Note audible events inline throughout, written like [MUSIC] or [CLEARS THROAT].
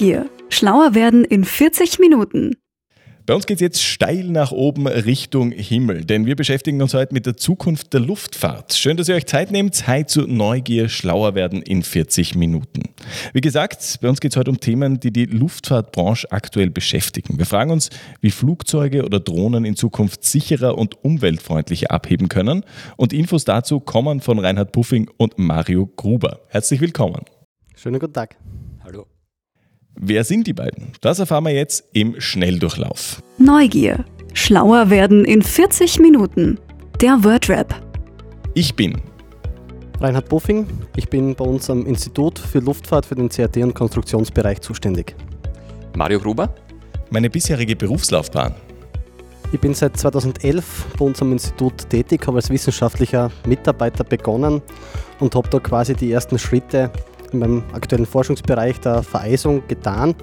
Neugier. Schlauer werden in 40 Minuten. Bei uns geht es jetzt steil nach oben Richtung Himmel, denn wir beschäftigen uns heute mit der Zukunft der Luftfahrt. Schön, dass ihr euch Zeit nehmt. Zeit zu Neugier, schlauer werden in 40 Minuten. Wie gesagt, bei uns geht es heute um Themen, die die Luftfahrtbranche aktuell beschäftigen. Wir fragen uns, wie Flugzeuge oder Drohnen in Zukunft sicherer und umweltfreundlicher abheben können. Und Infos dazu kommen von Reinhard Puffing und Mario Gruber. Herzlich willkommen. Schönen guten Tag. Wer sind die beiden? Das erfahren wir jetzt im Schnelldurchlauf. Neugier. Schlauer werden in 40 Minuten. Der Wordrap. Ich bin Reinhard Buffing. Ich bin bei uns am Institut für Luftfahrt für den CAD und Konstruktionsbereich zuständig. Mario Gruber. Meine bisherige Berufslaufbahn. Ich bin seit 2011 bei uns am Institut tätig, habe als wissenschaftlicher Mitarbeiter begonnen und habe da quasi die ersten Schritte in meinem aktuellen Forschungsbereich der Vereisung getan.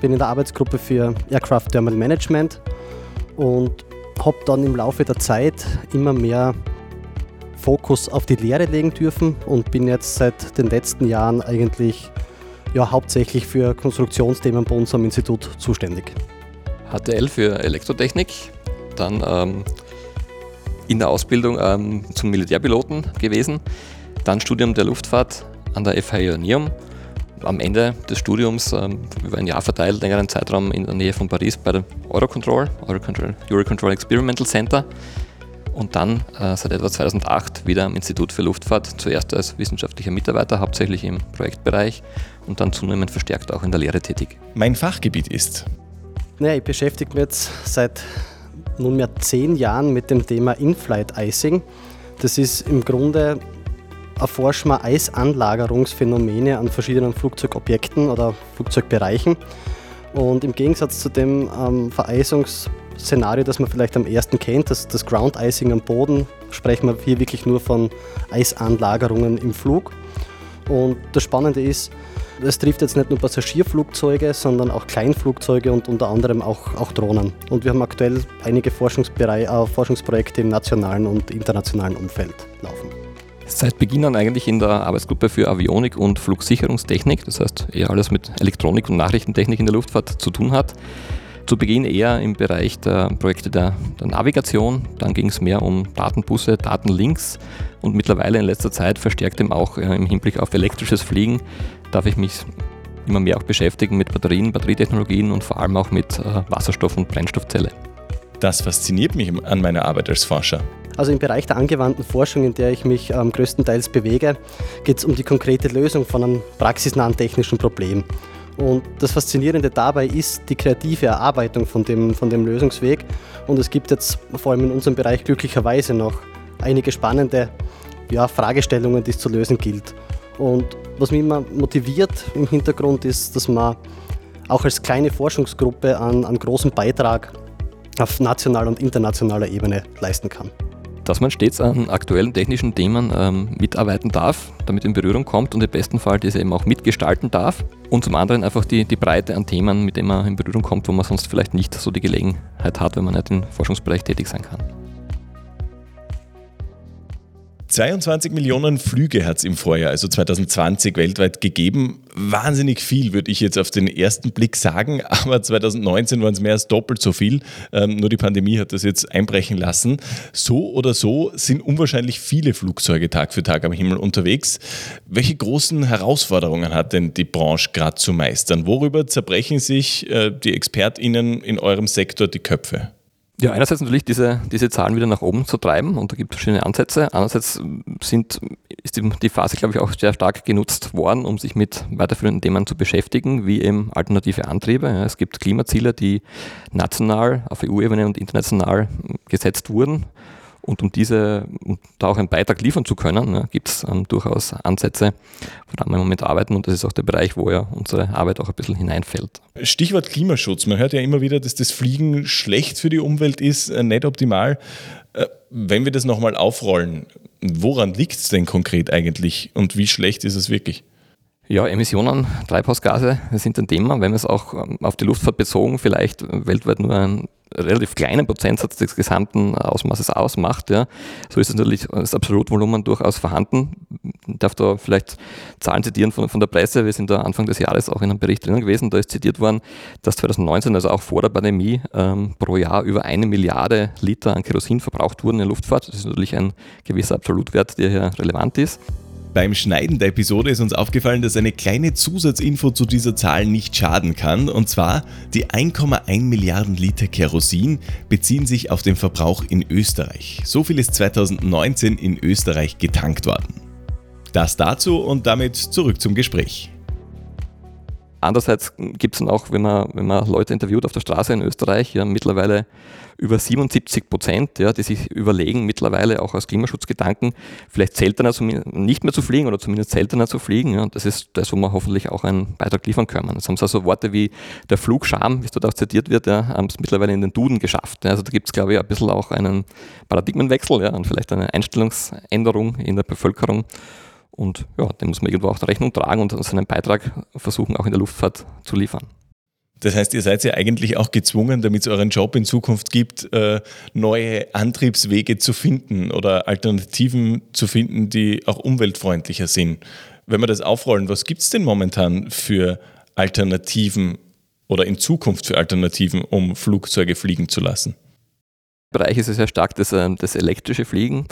Bin in der Arbeitsgruppe für Aircraft Thermal Management und habe dann im Laufe der Zeit immer mehr Fokus auf die Lehre legen dürfen und bin jetzt seit den letzten Jahren eigentlich ja, hauptsächlich für Konstruktionsthemen bei uns am Institut zuständig. HTL für Elektrotechnik, dann ähm, in der Ausbildung ähm, zum Militärpiloten gewesen, dann Studium der Luftfahrt an der FH Ioneum. Am Ende des Studiums ähm, über ein Jahr verteilt, längeren Zeitraum in der Nähe von Paris bei der Eurocontrol, Eurocontrol, Eurocontrol Experimental Center und dann äh, seit etwa 2008 wieder am Institut für Luftfahrt, zuerst als wissenschaftlicher Mitarbeiter, hauptsächlich im Projektbereich und dann zunehmend verstärkt auch in der Lehre tätig. Mein Fachgebiet ist? Naja, ich beschäftige mich jetzt seit nunmehr zehn Jahren mit dem Thema In-Flight Icing. Das ist im Grunde erforschen wir Eisanlagerungsphänomene an verschiedenen Flugzeugobjekten oder Flugzeugbereichen. Und im Gegensatz zu dem ähm, Vereisungsszenario, das man vielleicht am ersten kennt, das, das Ground Icing am Boden, sprechen wir hier wirklich nur von Eisanlagerungen im Flug. Und das Spannende ist, es trifft jetzt nicht nur Passagierflugzeuge, sondern auch Kleinflugzeuge und unter anderem auch, auch Drohnen. Und wir haben aktuell einige äh, Forschungsprojekte im nationalen und internationalen Umfeld laufen seit Beginn an eigentlich in der Arbeitsgruppe für Avionik und Flugsicherungstechnik, das heißt eher alles mit Elektronik und Nachrichtentechnik in der Luftfahrt zu tun hat. Zu Beginn eher im Bereich der Projekte der, der Navigation, dann ging es mehr um Datenbusse, Datenlinks und mittlerweile in letzter Zeit verstärkt eben auch äh, im Hinblick auf elektrisches Fliegen darf ich mich immer mehr auch beschäftigen mit Batterien, Batterietechnologien und vor allem auch mit äh, Wasserstoff- und Brennstoffzelle. Das fasziniert mich an meiner Arbeit als Forscher. Also im Bereich der angewandten Forschung, in der ich mich ähm, größtenteils bewege, geht es um die konkrete Lösung von einem praxisnahen technischen Problem. Und das Faszinierende dabei ist die kreative Erarbeitung von dem, von dem Lösungsweg. Und es gibt jetzt vor allem in unserem Bereich glücklicherweise noch einige spannende ja, Fragestellungen, die es zu lösen gilt. Und was mich immer motiviert im Hintergrund ist, dass man auch als kleine Forschungsgruppe einen, einen großen Beitrag auf nationaler und internationaler Ebene leisten kann dass man stets an aktuellen technischen Themen ähm, mitarbeiten darf, damit in Berührung kommt und im besten Fall diese eben auch mitgestalten darf. Und zum anderen einfach die, die Breite an Themen, mit denen man in Berührung kommt, wo man sonst vielleicht nicht so die Gelegenheit hat, wenn man nicht im Forschungsbereich tätig sein kann. 22 Millionen Flüge hat es im Vorjahr, also 2020, weltweit gegeben. Wahnsinnig viel, würde ich jetzt auf den ersten Blick sagen, [LAUGHS] aber 2019 waren es mehr als doppelt so viel. Ähm, nur die Pandemie hat das jetzt einbrechen lassen. So oder so sind unwahrscheinlich viele Flugzeuge Tag für Tag am Himmel unterwegs. Welche großen Herausforderungen hat denn die Branche gerade zu meistern? Worüber zerbrechen sich äh, die ExpertInnen in eurem Sektor die Köpfe? Ja, einerseits natürlich diese, diese Zahlen wieder nach oben zu treiben und da gibt es verschiedene Ansätze. Andererseits sind, ist die, Phase, glaube ich, auch sehr stark genutzt worden, um sich mit weiterführenden Themen zu beschäftigen, wie eben alternative Antriebe. Ja, es gibt Klimaziele, die national, auf EU-Ebene und international gesetzt wurden und um diese, um da auch einen Beitrag liefern zu können, ja, gibt es ähm, durchaus Ansätze, woran wir im Moment arbeiten und das ist auch der Bereich, wo ja unsere Arbeit auch ein bisschen hineinfällt. Stichwort Klimaschutz. Man hört ja immer wieder, dass das Fliegen schlecht für die Umwelt ist, äh, nicht optimal. Äh, wenn wir das nochmal aufrollen, woran liegt es denn konkret eigentlich und wie schlecht ist es wirklich? Ja, Emissionen, Treibhausgase sind ein Thema, wenn man es auch ähm, auf die Luftfahrt bezogen vielleicht weltweit nur einen relativ kleinen Prozentsatz des gesamten Ausmaßes ausmacht. Ja. So ist natürlich das Absolutvolumen durchaus vorhanden. Ich darf da vielleicht Zahlen zitieren von, von der Presse. Wir sind da Anfang des Jahres auch in einem Bericht drinnen gewesen. Da ist zitiert worden, dass 2019, also auch vor der Pandemie, ähm, pro Jahr über eine Milliarde Liter an Kerosin verbraucht wurden in der Luftfahrt. Das ist natürlich ein gewisser Absolutwert, der hier relevant ist. Beim Schneiden der Episode ist uns aufgefallen, dass eine kleine Zusatzinfo zu dieser Zahl nicht schaden kann. Und zwar, die 1,1 Milliarden Liter Kerosin beziehen sich auf den Verbrauch in Österreich. So viel ist 2019 in Österreich getankt worden. Das dazu und damit zurück zum Gespräch. Andererseits gibt es dann auch, wenn man, wenn man Leute interviewt auf der Straße in Österreich, ja, mittlerweile über 77 Prozent, ja, die sich überlegen, mittlerweile auch aus Klimaschutzgedanken, vielleicht seltener nicht mehr zu fliegen oder zumindest seltener zu fliegen. Ja, das ist das, wo wir hoffentlich auch einen Beitrag liefern können. Jetzt haben sie also Worte wie der Flugscham, wie es dort auch zitiert wird, ja, haben es mittlerweile in den Duden geschafft. Ja, also da gibt es, glaube ich, ein bisschen auch einen Paradigmenwechsel ja, und vielleicht eine Einstellungsänderung in der Bevölkerung. Und ja, dem muss man irgendwo auch Rechnung tragen und seinen Beitrag versuchen, auch in der Luftfahrt zu liefern. Das heißt, ihr seid ja eigentlich auch gezwungen, damit es euren Job in Zukunft gibt, äh, neue Antriebswege zu finden oder Alternativen zu finden, die auch umweltfreundlicher sind. Wenn wir das aufrollen, was gibt es denn momentan für Alternativen oder in Zukunft für Alternativen, um Flugzeuge fliegen zu lassen? Bereich ist es sehr stark das, äh, das elektrische Fliegen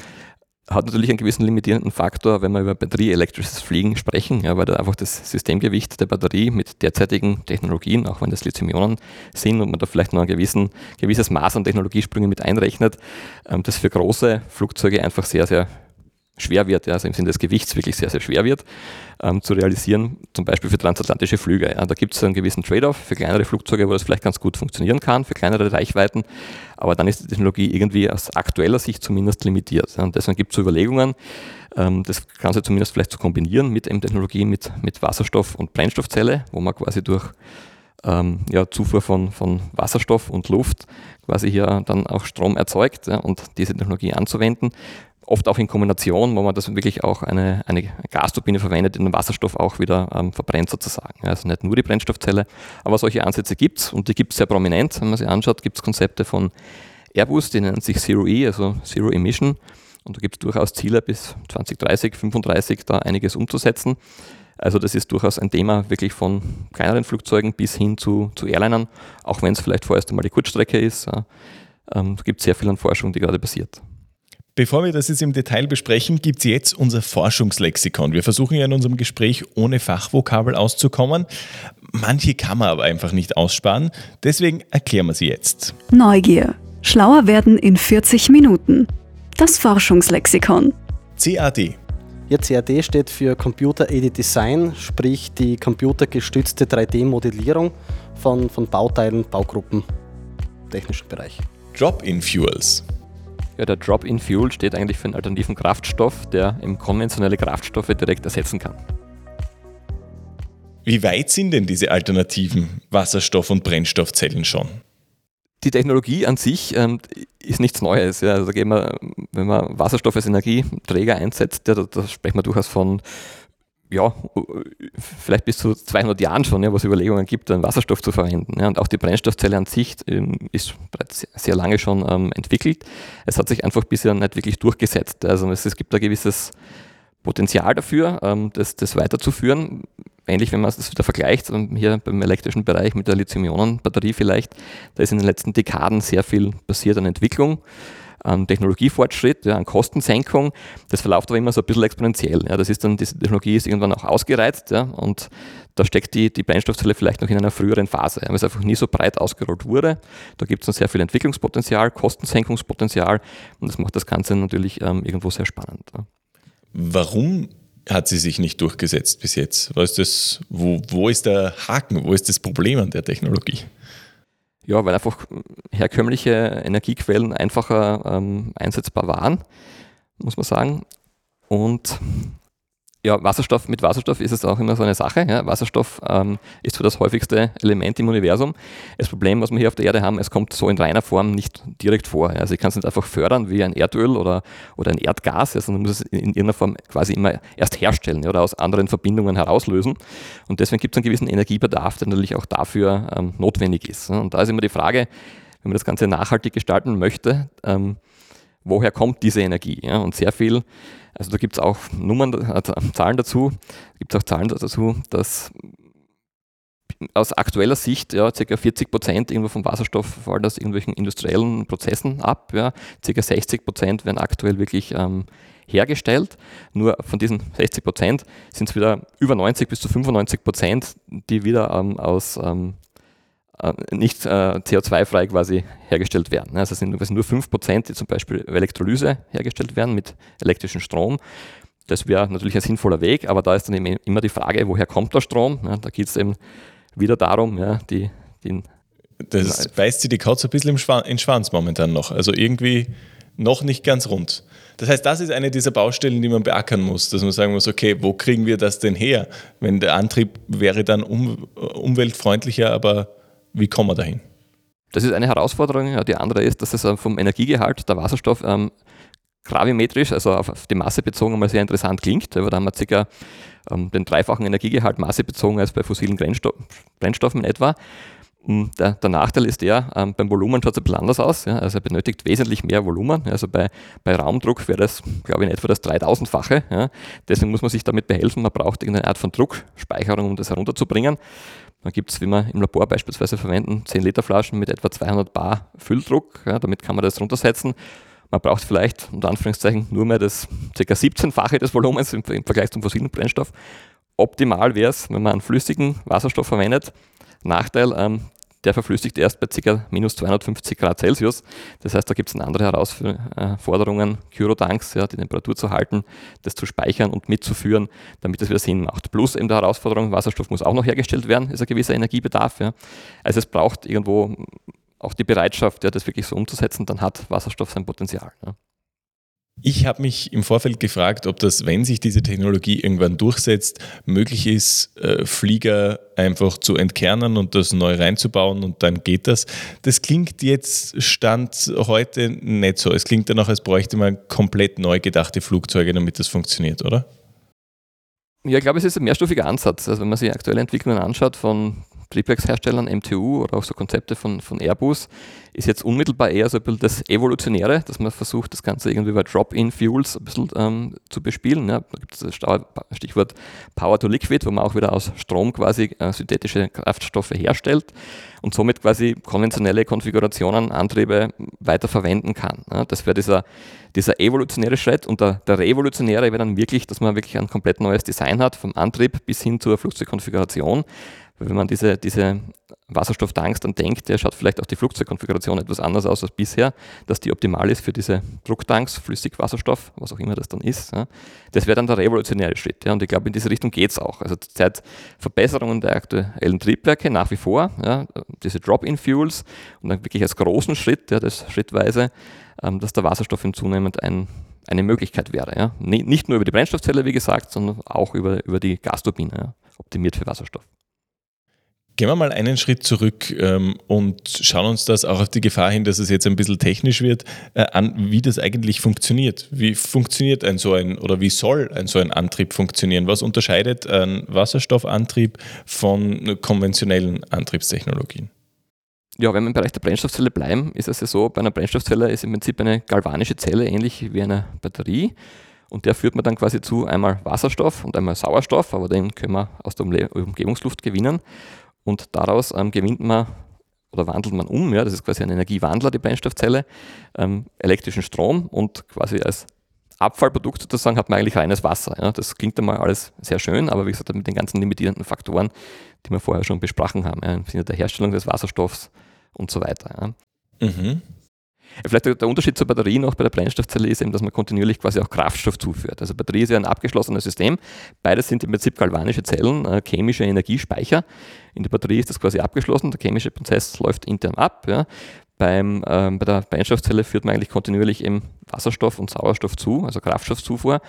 hat natürlich einen gewissen limitierenden Faktor, wenn wir über batterieelektrisches Fliegen sprechen, ja, weil da einfach das Systemgewicht der Batterie mit derzeitigen Technologien, auch wenn das Lithium-Ionen sind und man da vielleicht noch ein gewissen, gewisses Maß an Technologiesprüngen mit einrechnet, ähm, das für große Flugzeuge einfach sehr, sehr schwer wird, also im Sinne des Gewichts wirklich sehr, sehr schwer wird, ähm, zu realisieren, zum Beispiel für transatlantische Flüge. Ja. Da gibt es einen gewissen Trade-off für kleinere Flugzeuge, wo das vielleicht ganz gut funktionieren kann, für kleinere Reichweiten, aber dann ist die Technologie irgendwie aus aktueller Sicht zumindest limitiert. Ja. Und deswegen gibt es so Überlegungen, ähm, das Ganze zumindest vielleicht zu kombinieren mit eben Technologie mit, mit Wasserstoff und Brennstoffzelle, wo man quasi durch ähm, ja, Zufuhr von, von Wasserstoff und Luft quasi hier dann auch Strom erzeugt ja, und diese Technologie anzuwenden oft auch in Kombination, wo man das wirklich auch eine, eine Gasturbine verwendet, den Wasserstoff auch wieder ähm, verbrennt sozusagen. Also nicht nur die Brennstoffzelle, aber solche Ansätze gibt es und die gibt es sehr prominent. Wenn man sich anschaut, gibt es Konzepte von Airbus, die nennen sich Zero E, also Zero Emission. Und da gibt es durchaus Ziele bis 2030, 2035 da einiges umzusetzen. Also das ist durchaus ein Thema wirklich von kleineren Flugzeugen bis hin zu, zu Airlinern, auch wenn es vielleicht vorerst einmal die Kurzstrecke ist. Ähm, es gibt sehr viel an Forschung, die gerade passiert. Bevor wir das jetzt im Detail besprechen, gibt es jetzt unser Forschungslexikon. Wir versuchen ja in unserem Gespräch ohne Fachvokabel auszukommen. Manche kann man aber einfach nicht aussparen. Deswegen erklären wir sie jetzt. Neugier. Schlauer werden in 40 Minuten. Das Forschungslexikon. CAD. Ja, CAD steht für Computer Aided Design, sprich die computergestützte 3D-Modellierung von, von Bauteilen, Baugruppen technischen Bereich. Drop-in Fuels. Ja, der Drop-in-Fuel steht eigentlich für einen alternativen Kraftstoff, der eben konventionelle Kraftstoffe direkt ersetzen kann. Wie weit sind denn diese alternativen Wasserstoff- und Brennstoffzellen schon? Die Technologie an sich ähm, ist nichts Neues. Ja. Also wir, wenn man Wasserstoff als Energieträger einsetzt, ja, da, da sprechen wir durchaus von ja, vielleicht bis zu 200 Jahren schon, ja, was Überlegungen gibt, einen Wasserstoff zu verwenden. Ja, und auch die Brennstoffzelle an sich ähm, ist bereits sehr lange schon ähm, entwickelt. Es hat sich einfach bisher nicht wirklich durchgesetzt. Also es, es gibt ein gewisses Potenzial dafür, ähm, das, das weiterzuführen. Ähnlich, wenn man das wieder vergleicht, ähm, hier beim elektrischen Bereich mit der Lithium-Ionen-Batterie vielleicht, da ist in den letzten Dekaden sehr viel passiert an Entwicklung an Technologiefortschritt, ja, an Kostensenkung. Das verläuft aber immer so ein bisschen exponentiell. Ja. Das ist dann, diese Technologie ist irgendwann auch ausgereizt ja, und da steckt die, die Brennstoffzelle vielleicht noch in einer früheren Phase, weil es einfach nie so breit ausgerollt wurde. Da gibt es noch sehr viel Entwicklungspotenzial, Kostensenkungspotenzial und das macht das Ganze natürlich ähm, irgendwo sehr spannend. Ja. Warum hat sie sich nicht durchgesetzt bis jetzt? Was das, wo, wo ist der Haken, wo ist das Problem an der Technologie? Ja, weil einfach herkömmliche Energiequellen einfacher ähm, einsetzbar waren, muss man sagen. Und Ja, Wasserstoff, mit Wasserstoff ist es auch immer so eine Sache. Ja. Wasserstoff ähm, ist so das häufigste Element im Universum. Das Problem, was wir hier auf der Erde haben, es kommt so in reiner Form nicht direkt vor. Also ich kann es nicht einfach fördern wie ein Erdöl oder, oder ein Erdgas, sondern muss es in irgendeiner Form quasi immer erst herstellen oder aus anderen Verbindungen herauslösen. Und deswegen gibt es einen gewissen Energiebedarf, der natürlich auch dafür ähm, notwendig ist. Und da ist immer die Frage, wenn man das Ganze nachhaltig gestalten möchte, ähm, woher kommt diese Energie? Ja? Und sehr viel, also da gibt es auch Nummern, äh, Zahlen dazu, gibt es auch Zahlen dazu, dass aus aktueller Sicht ja, ca. 40 Prozent irgendwo vom Wasserstoff fallen aus irgendwelchen industriellen Prozessen ab. Ja. Ca. 60 Prozent werden aktuell wirklich ähm, hergestellt. Nur von diesen 60 Prozent sind es wieder über 90 bis zu 95 Prozent, die wieder ähm, aus ähm, äh, nicht äh, CO2-frei quasi hergestellt werden. Also es sind nur 5%, die zum Beispiel Elektrolyse hergestellt werden mit elektrischem Strom. Das wäre natürlich ein sinnvoller Weg, aber da ist dann immer die Frage, woher kommt der Strom? Ja, da geht es eben wieder darum, ja, die, die das beißt sie die Katze ein bisschen im Schwanz, in Schwanz momentan noch. Also irgendwie noch nicht ganz rund. Das heißt, das ist eine dieser Baustellen, die man beackern muss, dass man sagen muss, okay, wo kriegen wir das denn her? Wenn der Antrieb wäre dann um, umweltfreundlicher, aber wie kommen wir dahin? Das ist eine Herausforderung. Die andere ist, dass es äh, vom Energiegehalt der Wasserstoff ähm, gravimetrisch, also auf, die Masse bezogen, einmal sehr interessant klingt. Aber da haben wir ca. Ähm, den dreifachen Energiegehalt massebezogen als bei fossilen Brennstoff, Brennstoffen in etwa. Hm, der, der, Nachteil ist der, ähm, beim Volumen schaut es ein bisschen anders aus. Ja, also er benötigt wesentlich mehr Volumen. Also bei, bei Raumdruck wäre das, glaube ich, in etwa das 3000-fache. Ja. Deswegen muss man sich damit behelfen. Man braucht irgendeine Art von Druckspeicherung, um das herunterzubringen. Dann gibt es, wie wir im Labor beispielsweise verwenden, 10 Liter Flaschen mit etwa 200 Bar Fülldruck. Ja, damit kann man das runtersetzen. Man braucht vielleicht unter Anführungszeichen nur mehr das ca. 17-fache des Volumens im, im Vergleich zum fossilen Brennstoff. Optimal wäre es, wenn man einen flüssigen Wasserstoff verwendet. Nachteil, ähm, der verflüssigt erst bei ca. minus 250 Grad Celsius. Das heißt, da gibt es andere Herausforderungen, Kyrotanks, ja, die Temperatur zu halten, das zu speichern und mitzuführen, damit es wieder Sinn macht. Plus eben der Herausforderung, Wasserstoff muss auch noch hergestellt werden, ist ein gewisser Energiebedarf. Ja. Also es braucht irgendwo auch die Bereitschaft, ja, das wirklich so umzusetzen, dann hat Wasserstoff sein Potenzial. Ja. Ich habe mich im Vorfeld gefragt, ob das, wenn sich diese Technologie irgendwann durchsetzt, möglich ist, äh, Flieger einfach zu entkernen und das neu reinzubauen und dann geht das. Das klingt jetzt Stand heute nicht so. Es klingt danach, als bräuchte man komplett neu gedachte Flugzeuge, damit das funktioniert, oder? Ja, ich glaube, es ist ein mehrstufiger Ansatz. Also wenn man sich aktuelle Entwicklungen anschaut von Triebwerksherstellern, MTU oder auch so Konzepte von, von Airbus, ist jetzt unmittelbar eher so ein bisschen das Evolutionäre, dass man versucht, das Ganze irgendwie bei Drop-in-Fuels ein bisschen ähm, zu bespielen. Ja. Da gibt es das Stichwort Power to Liquid, wo man auch wieder aus Strom quasi äh, synthetische Kraftstoffe herstellt und somit quasi konventionelle Konfigurationen, Antriebe weiter verwenden kann. Ja. Das wäre dieser, dieser evolutionäre Schritt und der, der revolutionäre wäre dann wirklich, dass man wirklich ein komplett neues Design hat, vom Antrieb bis hin zur Flugzeugkonfiguration wenn man diese, diese Wasserstofftanks dann denkt, der schaut vielleicht auch die Flugzeugkonfiguration etwas anders aus als bisher, dass die optimal ist für diese Drucktanks, Flüssigwasserstoff, was auch immer das dann ist. Ja. Das wäre dann der revolutionäre Schritt. Ja. Und ich glaube, in diese Richtung geht es auch. Also zurzeit Verbesserungen der aktuellen Triebwerke nach wie vor, ja, diese Drop-in-Fuels und dann wirklich als großen Schritt, ja, das schrittweise, ähm, dass der Wasserstoff zunehmend ein eine Möglichkeit wäre. Ja. Nicht nur über die Brennstoffzelle, wie gesagt, sondern auch über, über die Gasturbine, ja, optimiert für Wasserstoff. Gehen wir mal einen Schritt zurück ähm, und schauen uns das auch auf die Gefahr hin, dass es jetzt ein bisschen technisch wird, äh, an, wie das eigentlich funktioniert. Wie funktioniert ein so ein oder wie soll ein so ein Antrieb funktionieren? Was unterscheidet ein Wasserstoffantrieb von konventionellen Antriebstechnologien? Ja, wenn wir im Bereich der Brennstoffzelle bleiben, ist es ja so, bei einer Brennstoffzelle ist im Prinzip eine galvanische Zelle ähnlich wie eine Batterie. Und der führt man dann quasi zu einmal Wasserstoff und einmal Sauerstoff, aber den können wir aus der Umgebungsluft gewinnen und daraus ähm, gewinnt man oder wandelt man um, ja, das ist quasi ein Energiewandler, die Brennstoffzelle, ähm, elektrischen Strom und quasi als Abfallprodukt sozusagen hat man eigentlich reines Wasser. Ja. Das klingt einmal alles sehr schön, aber wie gesagt, mit den ganzen limitierenden Faktoren, die wir vorher schon besprochen haben, ja, im Sinne der Herstellung des Wasserstoffs und so weiter. Ja. Mhm. Vielleicht der Unterschied zur Batterie noch bei der Brennstoffzelle ist eben, dass man kontinuierlich quasi auch Kraftstoff zuführt. Also Batterie ist ja ein abgeschlossenes System. Beides sind im Prinzip galvanische Zellen, äh, chemische Energiespeicher. In der Batterie ist das quasi abgeschlossen, der chemische Prozess läuft intern ab. Ja. Beim, ähm, bei der Brennstoffzelle führt man eigentlich kontinuierlich eben Wasserstoff und Sauerstoff zu, also Kraftstoffzufuhr.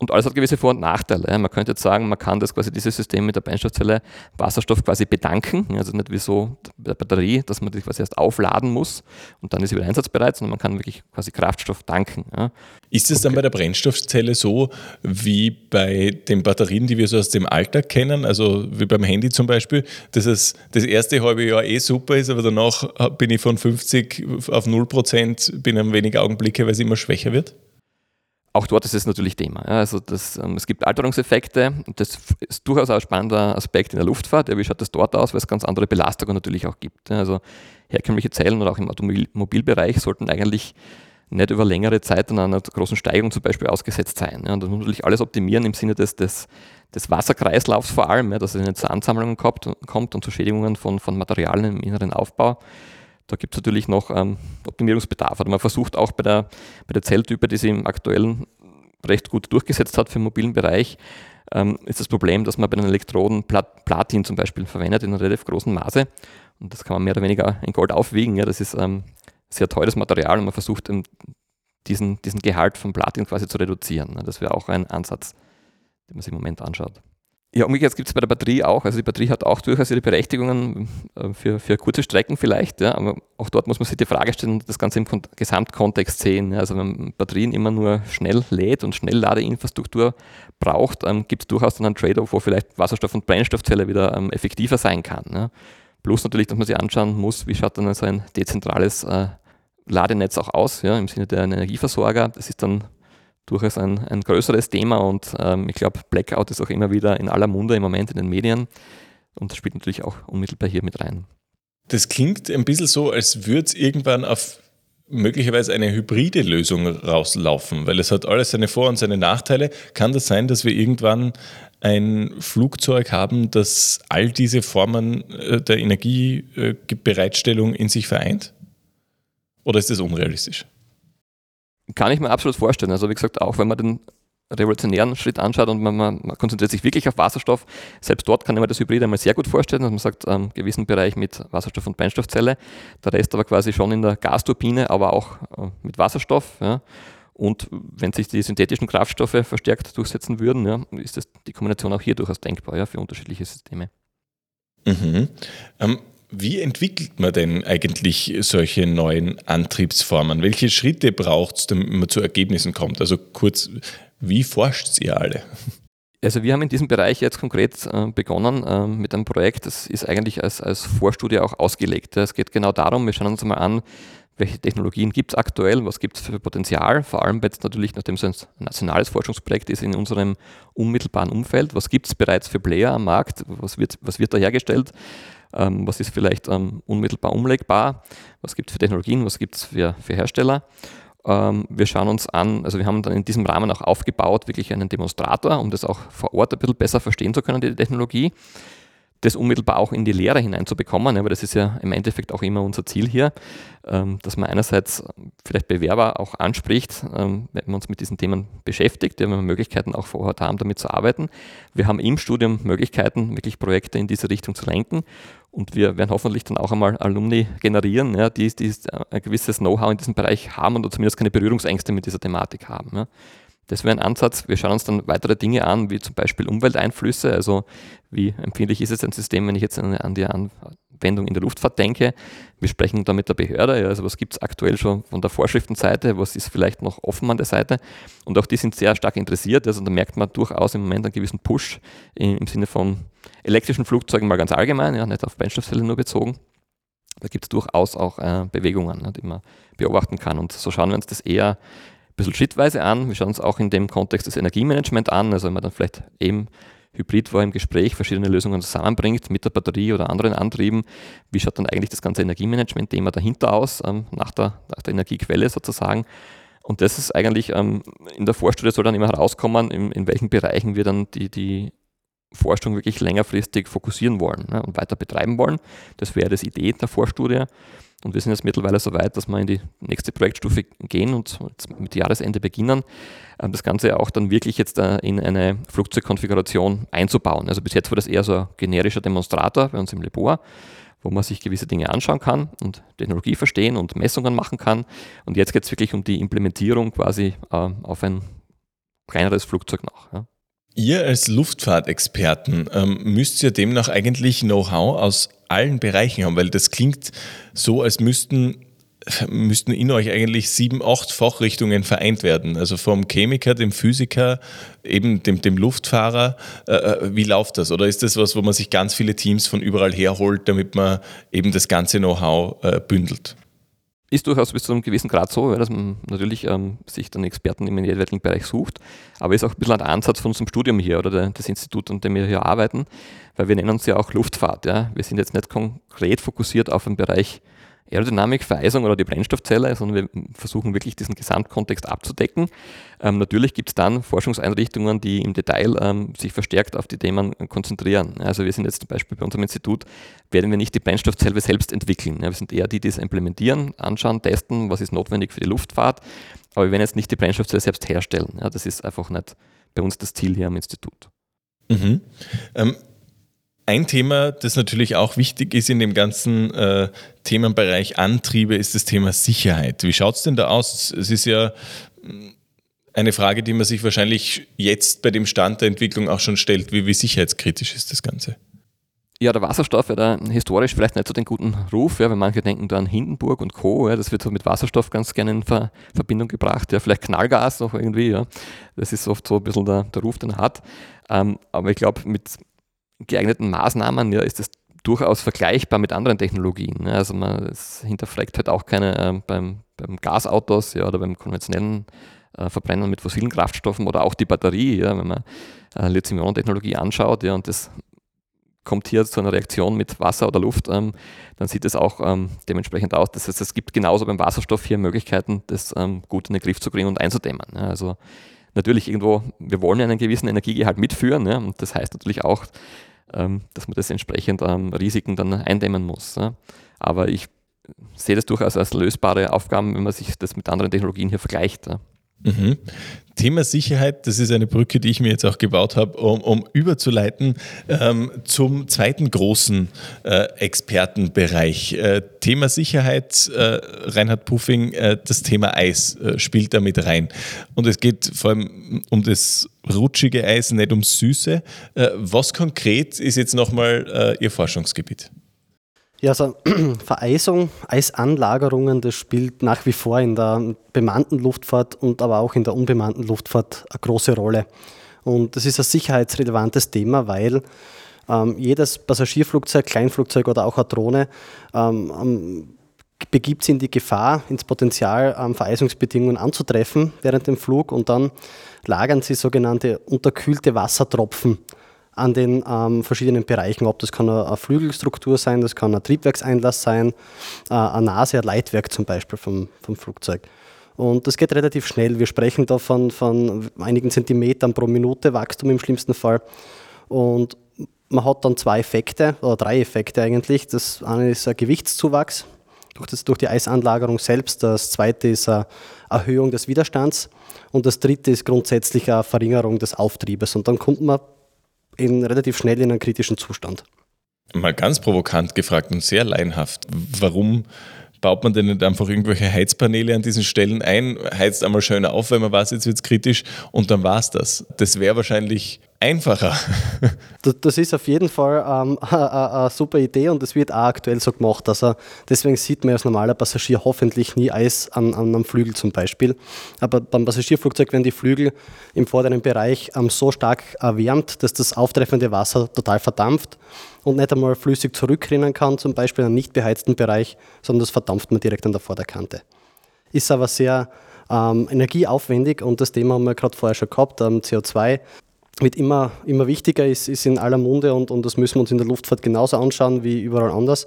Und alles hat gewisse Vor- und Nachteile. Man könnte jetzt sagen, man kann das quasi dieses System mit der Brennstoffzelle Wasserstoff quasi bedanken. Also nicht wie so bei der Batterie, dass man die quasi erst aufladen muss und dann ist sie wieder einsatzbereit, sondern man kann wirklich quasi Kraftstoff danken. Ist es dann bei der Brennstoffzelle so wie bei den Batterien, die wir so aus dem Alltag kennen, also wie beim Handy zum Beispiel, dass es das erste halbe Jahr eh super ist, aber danach bin ich von 50 auf 0 Prozent, bin ein wenig Augenblicke, weil es immer schwächer wird? Auch dort ist es natürlich Thema. Ja, also das, ähm, es gibt Alterungseffekte das ist durchaus ein spannender Aspekt in der Luftfahrt. Ja, wie schaut das dort aus, weil es ganz andere Belastungen natürlich auch gibt. Ja, also herkömmliche Zellen oder auch im Automobilbereich sollten eigentlich nicht über längere Zeit an einer großen Steigerung zum Beispiel ausgesetzt sein. Und das muss natürlich alles optimieren im Sinne des, des, des Wasserkreislaufs vor allem, dass es nicht zu Ansammlungen kommt, kommt und zu Schädigungen von, von Materialien im inneren Aufbau. Da gibt es natürlich noch ähm, Optimierungsbedarf. Also man versucht auch bei der, bei der Zelltype, die sich im aktuellen recht gut durchgesetzt hat für den mobilen Bereich, ähm, ist das Problem, dass man bei den Elektroden Plat Platin zum Beispiel verwendet in einem relativ großen Maße. Und das kann man mehr oder weniger in Gold aufwiegen. Ja. Das ist ähm, sehr teures Material und man versucht diesen, diesen Gehalt von Platin quasi zu reduzieren. Das wäre auch ein Ansatz, den man sich im Moment anschaut. Ja, umgekehrt gibt es bei der Batterie auch. Also die Batterie hat auch durchaus ihre Berechtigungen äh, für, für kurze Strecken vielleicht, ja, aber auch dort muss man sich die Frage stellen und das Ganze im Gesamtkontext sehen. Also wenn Batterien immer nur schnell lädt und Schnellladeinfrastruktur braucht, ähm, gibt es durchaus dann einen Trade-off, wo vielleicht Wasserstoff- und Brennstoffzelle wieder ähm, effektiver sein kann. Ja. Plus natürlich, dass man sich anschauen muss, wie schaut dann so ein dezentrales äh, Ladenetz auch aus, ja, im Sinne der Energieversorger. Das ist dann durchaus ein, ein größeres Thema und ähm, ich glaube, Blackout ist auch immer wieder in aller Munde im Moment in den Medien und spielt natürlich auch unmittelbar hier mit rein. Das klingt ein bisschen so, als würde es irgendwann auf möglicherweise eine hybride Lösung rauslaufen, weil es hat alles seine Vor- und seine Nachteile. Kann das sein, dass wir irgendwann ein Flugzeug haben, das all diese Formen äh, der Energiebereitstellung in sich vereint? Oder ist das unrealistisch? Kann ich mir absolut vorstellen. Also wie gesagt, auch wenn man den revolutionären Schritt anschaut und man, man, man, konzentriert sich wirklich auf Wasserstoff, selbst dort kann ich mir das Hybrid einmal sehr gut vorstellen, dass man sagt, ähm, gewissen Bereich mit Wasserstoff und Brennstoffzelle, der Rest aber quasi schon in der Gasturbine, aber auch äh, mit Wasserstoff. Ja. Und wenn sich die synthetischen Kraftstoffe verstärkt durchsetzen würden, ja, ist das die Kombination auch hier durchaus denkbar ja, für unterschiedliche Systeme. Mhm. Ähm, wie entwickelt man denn eigentlich solche neuen Antriebsformen? Welche Schritte braucht es, damit man zu Ergebnissen kommt? Also kurz, wie forscht ihr alle? Also wir haben in diesem Bereich jetzt konkret äh, begonnen äh, mit einem Projekt, das ist eigentlich als, als Vorstudie auch ausgelegt. Es geht genau darum, wir schauen uns mal an, welche Technologien gibt es aktuell, was gibt es für Potenzial, vor allem jetzt natürlich, nachdem es ein nationales Forschungsprojekt ist in unserem unmittelbaren Umfeld, was gibt es bereits für Player am Markt, was wird, was wird da hergestellt, ähm, was ist vielleicht ähm, unmittelbar umlegbar, was gibt es für Technologien, was gibt es für, für Hersteller. Ähm, wir schauen uns an, also wir haben dann in diesem Rahmen auch aufgebaut, wirklich einen Demonstrator, um das auch vor Ort ein bisschen besser verstehen zu können, die Technologie das unmittelbar auch in die Lehre hineinzubekommen, aber das ist ja im Endeffekt auch immer unser Ziel hier, ähm, dass man einerseits vielleicht Bewerber auch anspricht, ähm, wenn man uns mit diesen Themen beschäftigt, wenn wir Möglichkeiten auch vor Ort haben, damit zu arbeiten. Wir haben im Studium Möglichkeiten, wirklich Projekte in diese Richtung zu lenken und wir werden hoffentlich dann auch einmal Alumni generieren, die, die ein gewisses Know-how in diesem Bereich haben und zumindest keine Berührungsängste mit dieser Thematik haben. Das wäre ein Ansatz. Wir schauen uns dann weitere Dinge an, wie zum Beispiel Umwelteinflüsse. Also wie empfindlich ist es ein System, wenn ich jetzt an die Anwendung in der Luftfahrt denke. Wir sprechen da mit der Behörde. Also was gibt es aktuell schon von der Vorschriftenseite? Was ist vielleicht noch offen an der Seite? Und auch die sind sehr stark interessiert. Also da merkt man durchaus im Moment einen gewissen Push im Sinne von elektrischen Flugzeugen mal ganz allgemein, ja, nicht auf Brennstoffzellen nur bezogen. Da gibt es durchaus auch äh, Bewegungen, die man beobachten kann. Und so schauen wir uns das eher bisschen schrittweise an. Wir schauen uns auch in dem Kontext das Energiemanagement an, also wenn man dann vielleicht eben Hybrid war im Gespräch, verschiedene Lösungen zusammenbringt mit der Batterie oder anderen Antrieben. Wie schaut dann eigentlich das ganze Energiemanagement-Thema dahinter aus, ähm, nach, der, nach der Energiequelle sozusagen? Und das ist eigentlich ähm, in der Vorstudie soll dann immer herauskommen, in, in welchen Bereichen wir dann die, die Forschung wirklich längerfristig fokussieren wollen ne, und weiter betreiben wollen. Das wäre das Idee der Vorstudie. Und wir sind jetzt mittlerweile so weit, dass wir in die nächste Projektstufe gehen und mit Jahresende beginnen, ähm, das Ganze auch dann wirklich jetzt äh, in eine Flugzeugkonfiguration einzubauen. Also bis jetzt war das eher so ein generischer Demonstrator bei uns im Labor, wo man sich gewisse Dinge anschauen kann und Technologie verstehen und Messungen machen kann. Und jetzt geht es wirklich um die Implementierung quasi äh, auf ein kleineres Flugzeug noch. Ja. Ihr als Luftfahrtexperten ähm, müsst ja demnach eigentlich Know-how aus allen Bereichen haben, weil das klingt so, als müssten müssten in euch eigentlich sieben, acht Fachrichtungen vereint werden. Also vom Chemiker, dem Physiker, eben dem, dem Luftfahrer. Äh, äh, wie läuft das? Oder ist das was, wo man sich ganz viele Teams von überall herholt, damit man eben das ganze Know-how äh, bündelt? Ist durchaus bis zu einem gewissen Grad so, dass man natürlich ähm, sich dann Experten im jeweiligen Bereich sucht, aber ist auch ein bisschen ein Ansatz von unserem Studium hier oder das Institut, an dem wir hier arbeiten, weil wir nennen uns ja auch Luftfahrt. Ja? Wir sind jetzt nicht konkret fokussiert auf einen Bereich Aerodynamik, Vereisung oder die Brennstoffzelle, sondern wir versuchen wirklich diesen Gesamtkontext abzudecken. Ähm, natürlich gibt es dann Forschungseinrichtungen, die im Detail ähm, sich verstärkt auf die Themen konzentrieren. Also wir sind jetzt zum Beispiel bei unserem Institut, werden wir nicht die Brennstoffzelle selbst entwickeln. Ja, wir sind eher die, die es implementieren, anschauen, testen, was ist notwendig für die Luftfahrt. Aber wir werden jetzt nicht die Brennstoffzelle selbst herstellen. Ja, das ist einfach nicht bei uns das Ziel hier am Institut. Mhm. Ähm, ein Thema, das natürlich auch wichtig ist in dem ganzen äh, Themenbereich Antriebe, ist das Thema Sicherheit. Wie schaut es denn da aus? Es ist ja mm, eine Frage, die man sich wahrscheinlich jetzt bei dem Stand der Entwicklung auch schon stellt. Wie, wie sicherheitskritisch ist das Ganze? Ja, der Wasserstoff hat ja historisch vielleicht nicht so den guten Ruf, ja, weil manche denken da an Hindenburg und Co., ja, das wird so mit Wasserstoff ganz gerne in Ver Verbindung gebracht, ja, vielleicht Knallgas noch irgendwie, ja. Das ist oft so ein bisschen der, der Ruf, den er hat. Ähm, aber ich glaube, mit geeigneten Maßnahmen ja, ist es durchaus vergleichbar mit anderen Technologien. Ne? Also man hinterfragt halt auch keine äh, beim, beim Gasautos ja, oder beim konventionellen äh, Verbrennen mit fossilen Kraftstoffen oder auch die Batterie, ja, wenn man äh, Lithium-Ionen-Technologie anschaut ja, und das kommt hier zu einer Reaktion mit Wasser oder Luft, ähm, dann sieht es auch ähm, dementsprechend aus. Das heißt, es gibt genauso beim Wasserstoff hier Möglichkeiten, das ähm, gut in den Griff zu kriegen und einzudämmen. Ja. Also natürlich irgendwo, wir wollen einen gewissen Energiegehalt mitführen ja, und das heißt natürlich auch, ähm, dass man das entsprechend ähm, Risiken dann eindämmen muss. Aber ich sehe das durchaus als lösbare Aufgaben, wenn man sich das mit anderen Technologien hier vergleicht. Mhm. Thema Sicherheit, das ist eine Brücke, die ich mir jetzt auch gebaut habe, um, um überzuleiten ähm, zum zweiten großen äh, Expertenbereich. Äh, Thema Sicherheit, äh, Reinhard Puffing, äh, das Thema Eis äh, spielt da mit rein. Und es geht vor allem um das rutschige Eis, nicht ums Süße. Äh, was konkret ist jetzt nochmal Ihr Forschungsgebiet? Ja, also [CLEARS THROAT] Vereisung, Eisanlagerungen, das spielt nach wie vor in der bemannten Luftfahrt und aber auch in der unbemannten Luftfahrt eine große Rolle. Und das ist ein sicherheitsrelevantes Thema, weil ähm, jedes Passagierflugzeug, Kleinflugzeug oder auch eine Drohne ähm, begibt sich in die Gefahr, ins Potenzial, ähm, Vereisungsbedingungen anzutreffen während dem Flug und dann lagern sie sogenannte unterkühlte Wassertropfen an den ähm, verschiedenen Bereichen ob Das kann eine, Flügelstruktur sein, das kann ein Triebwerkseinlass sein, äh, eine Nase, ein Leitwerk zum Beispiel vom, vom Flugzeug. Und das geht relativ schnell. Wir sprechen da von, von einigen Zentimetern pro Minute Wachstum im schlimmsten Fall. Und man hat dann zwei Effekte oder drei Effekte eigentlich. Das eine ist ein Gewichtszuwachs durch, das, durch die Eisanlagerung selbst. Das zweite ist eine Erhöhung des Widerstands. Und das dritte ist grundsätzlich eine Verringerung des Auftriebes. Und dann kommt man in relativ schnell in einen kritischen Zustand. Mal ganz provokant gefragt und sehr laienhaft. Warum baut man denn nicht einfach irgendwelche Heizpaneele an diesen Stellen ein, heizt einmal schön auf, wenn man weiß, jetzt wird es kritisch und dann war es das. Das wäre wahrscheinlich einfacher. [LAUGHS] Das ist auf jeden Fall ähm, [LAUGHS] eine super Idee und das wird auch aktuell so gemacht. Also deswegen sieht man als normaler Passagier hoffentlich nie Eis an, an einem Flügel zum Beispiel. Aber beim Passagierflugzeug werden die Flügel im vorderen Bereich ähm, so stark erwärmt, dass das auftreffende Wasser total verdampft und nicht einmal flüssig zurückrinnen kann, zum Beispiel in einem nicht beheizten Bereich, sondern das verdampft man direkt an der Vorderkante. Ist aber sehr ähm, energieaufwendig und das Thema haben wir gerade vorher schon gehabt, ähm, CO2 wird immer, immer wichtiger, ist, ist in aller Munde und, und das müssen wir uns in der Luftfahrt genauso anschauen wie überall anders.